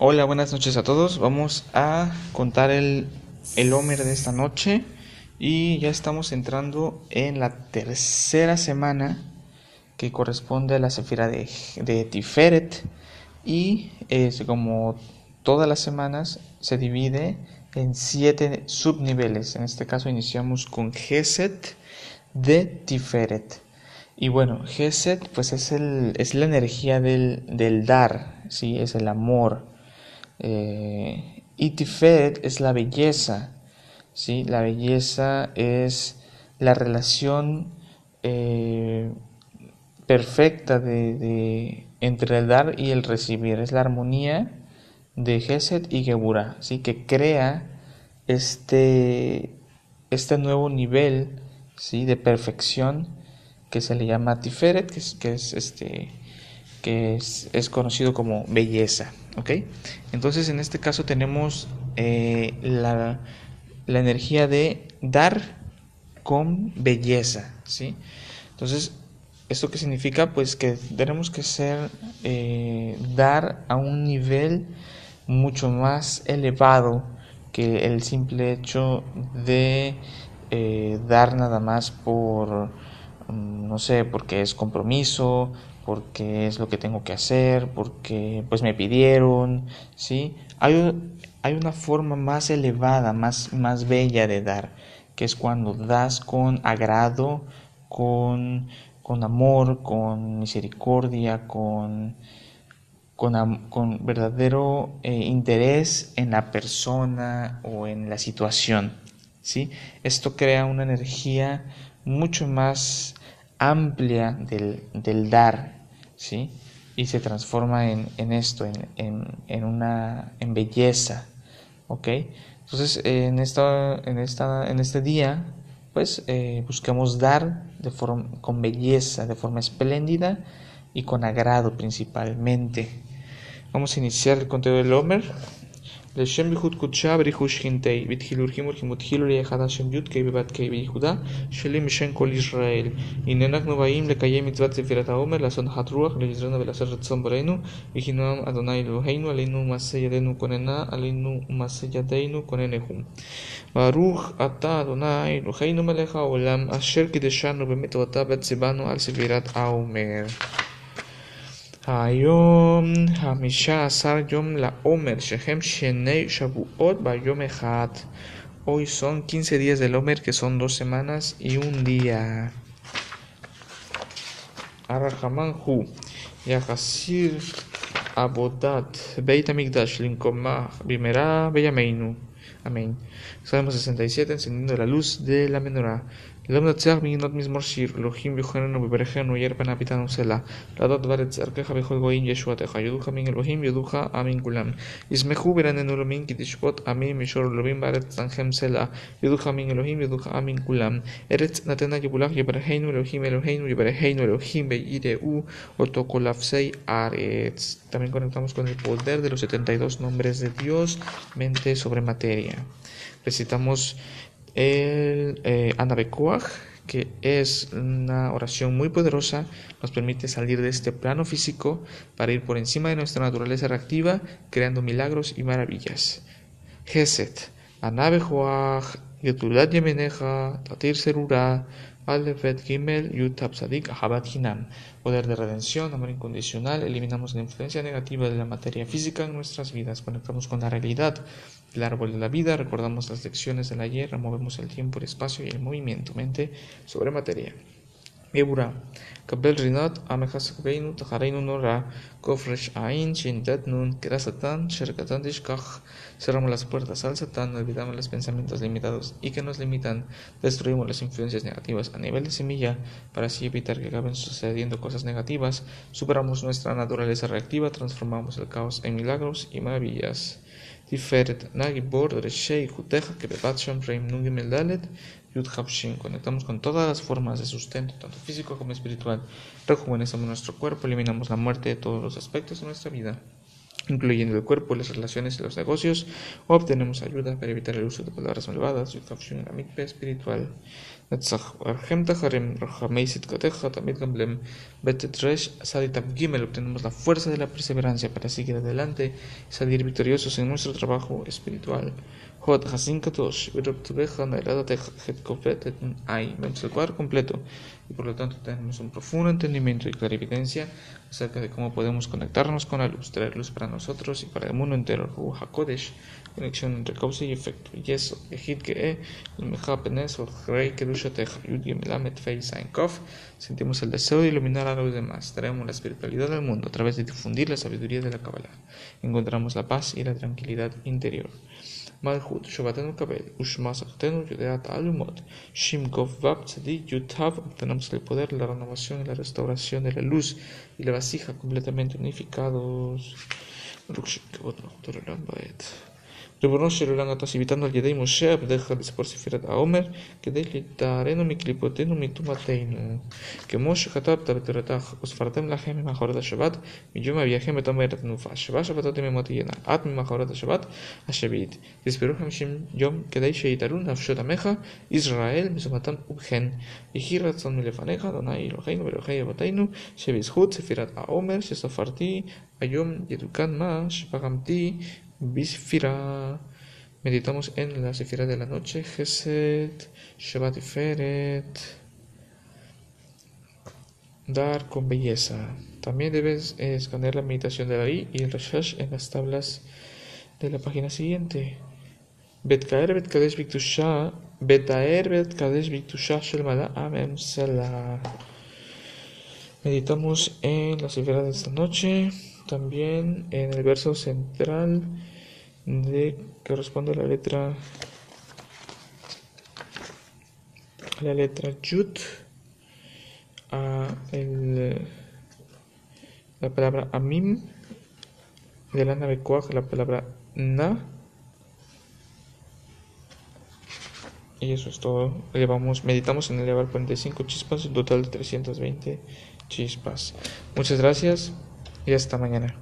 Hola, buenas noches a todos. Vamos a contar el, el Homer de esta noche y ya estamos entrando en la tercera semana que corresponde a la sefira de, de Tiferet y como todas las semanas se divide en siete subniveles. En este caso iniciamos con Geset de Tiferet. Y bueno, Geset pues es, el, es la energía del, del dar, ¿sí? es el amor. Eh, y es la belleza, ¿sí? la belleza es la relación eh, perfecta de, entre el dar y el recibir, es la armonía de Geset y Geburah, ¿sí? que crea este, este nuevo nivel ¿sí? de perfección que se le llama Tiferet, que es, que es este que es, conocido como belleza. ¿Ok? Entonces en este caso tenemos eh, la, la, energía de dar con belleza. ¿sí? Entonces, ¿esto qué significa? Pues que tenemos que ser, eh, dar a un nivel mucho más elevado que el simple hecho de eh, dar nada más por Mm, no sé, porque es compromiso, porque es lo que tengo que hacer, porque pues me pidieron, ¿sí? Hay, hay una forma más elevada, más, más bella de dar, que es cuando das con agrado, con, con amor, con misericordia, con, con, con verdadero eh, interés en la persona o en la situación, ¿sí? Esto crea una energía mucho más amplia del, del dar, ¿sí? Y se transforma en, en esto, en, en, en, una en belleza, ¿ok? Entonces, en, esta, en, esta, en este día, pues eh, buscamos dar de forma, con belleza, de forma espléndida y con agrado principalmente. Vamos a iniciar el conteo del Homer. לשם ייחוד קודשה בריחוש שכינתי, בתחילו רחים ורחים ותחילו ליחד השם י' קי בבת קי בייחודה, שלי משם כל ישראל. הנה אנחנו באים לקיים מצוות ספירת העומר, לעשות נחת רוח, לעזרנו ולעשות רצון ברינו, וכינום אדוני אלוהינו, עלינו מעשה ידינו כוננה, עלינו מעשה ידינו כוננהו. ברוך אתה אדוני אלוהינו מלך העולם, אשר קידשנו תורתה וציוונו על ספירת העומר. היום חמישה עשר יום לעומר, שהם שני שבועות ביום אחד. Hoy son 15 días del Homer, que son dos semanas y un día. הרחמן הוא יחסיר עבודת בית המקדש למקומה במהרה בימינו. Amén. Salmo 67, encendiendo la luz de la menorá. לא מנצח מגינות מזמור שיר, אלוהים ביכוננו ובברכנו ירפא נביטנו סלע. להודות דבר את צערכך בכל גויים ישועתך, יודוך מן אלוהים, יודוך עמים כולם. ישמחו ברננו אלוהים, כי תשפוט עמים מישור אלוהים בארץ תנחם סלע. יודוך מן אלוהים, יודוך עמים כולם. ארץ נתנה יבולך יברכנו אלוהים אלוהינו, יברכנו אלוהים ויראו אותו כל אפסי ארץ. También conectamos con el poder de los 72 nombres de Dios, mente sobre materia. Recitamos el eh, que es una oración muy poderosa, nos permite salir de este plano físico para ir por encima de nuestra naturaleza reactiva, creando milagros y maravillas. Geset, Anabejoach, Yetulat Yemeneja, Tatir Serura, Alefet Gimel, Yutab Sadik, Ahabat Hinam. Poder de redención, amor incondicional, eliminamos la influencia negativa de la materia física en nuestras vidas, conectamos con la realidad el árbol de la vida, recordamos las lecciones del ayer, removemos el tiempo, el espacio y el movimiento, mente sobre materia. Nun dishkach. Cerramos las puertas al satán, olvidamos los pensamientos limitados y que nos limitan, destruimos las influencias negativas a nivel de semilla para así evitar que acaben sucediendo cosas negativas, superamos nuestra naturaleza reactiva, transformamos el caos en milagros y maravillas. Conectamos con todas las formas de sustento, tanto físico como espiritual. Rejuvenecemos nuestro cuerpo, eliminamos la muerte de todos los aspectos de nuestra vida. Incluyendo el cuerpo, las relaciones y los negocios, obtenemos ayuda para evitar el uso de palabras malvadas y la espiritual. Obtenemos la fuerza de la perseverancia para seguir adelante y salir victoriosos en nuestro trabajo espiritual. Vemos el cuadro completo y por lo tanto tenemos un profundo entendimiento y clarividencia acerca de cómo podemos conectarnos con la luz, traer luz para nosotros y para el mundo entero. HaKodesh, conexión entre causa y efecto. Y eso, que sentimos el deseo de iluminar a los demás. Traemos la espiritualidad al mundo a través de difundir la sabiduría de la Kabbalah. Encontramos la paz y la tranquilidad interior. מלכות, שובתנו כבד, ושמה סחתנו יודעת תעלומות. Shimkov Vab Tzadik Yutav obtenemos el poder, la renovación y la restauración de la luz y la vasija completamente unificados. ריבונו של עולם, אתה שיביתנו על ידי משה, כלל לספור ספירת העומר, כדי לטהרנו מקליפותינו ומטומאתנו. כמו שכתבת בתורתך, וספרתם לכם ממחרת השבת, מיום אביכם בתום ארץ תנופה. שבע שבתות ימות תהיינה, עד ממחרת השבת השביעית. תספרו חמישים יום, כדי שיתעלו נפשות עמך, ישראל, מזומתם ובכן. יהי רצון מלפניך, אדוני אלוהינו ואלוהי אבותינו, שבזכות ספירת העומר שספרתי, היום יתוקן מה שפגמתי Bisfira. Meditamos en la Sefira de la noche, Geset, Shabbat Feret. Dar con belleza. También debes escanear la meditación de I y el Rashash en las tablas de la página siguiente. Betkaer Bet Kadesh Biktusha. Betaer Bet Kadesh Biktusha Shelmada Amem Selah. Meditamos en la Sefira de esta noche también en el verso central que corresponde a la letra la letra Yud a el, la palabra Amim de la nave la palabra Na. Y eso es todo. Llevamos meditamos en elevar 45 chispas un total de 320 chispas. Muchas gracias y hasta mañana.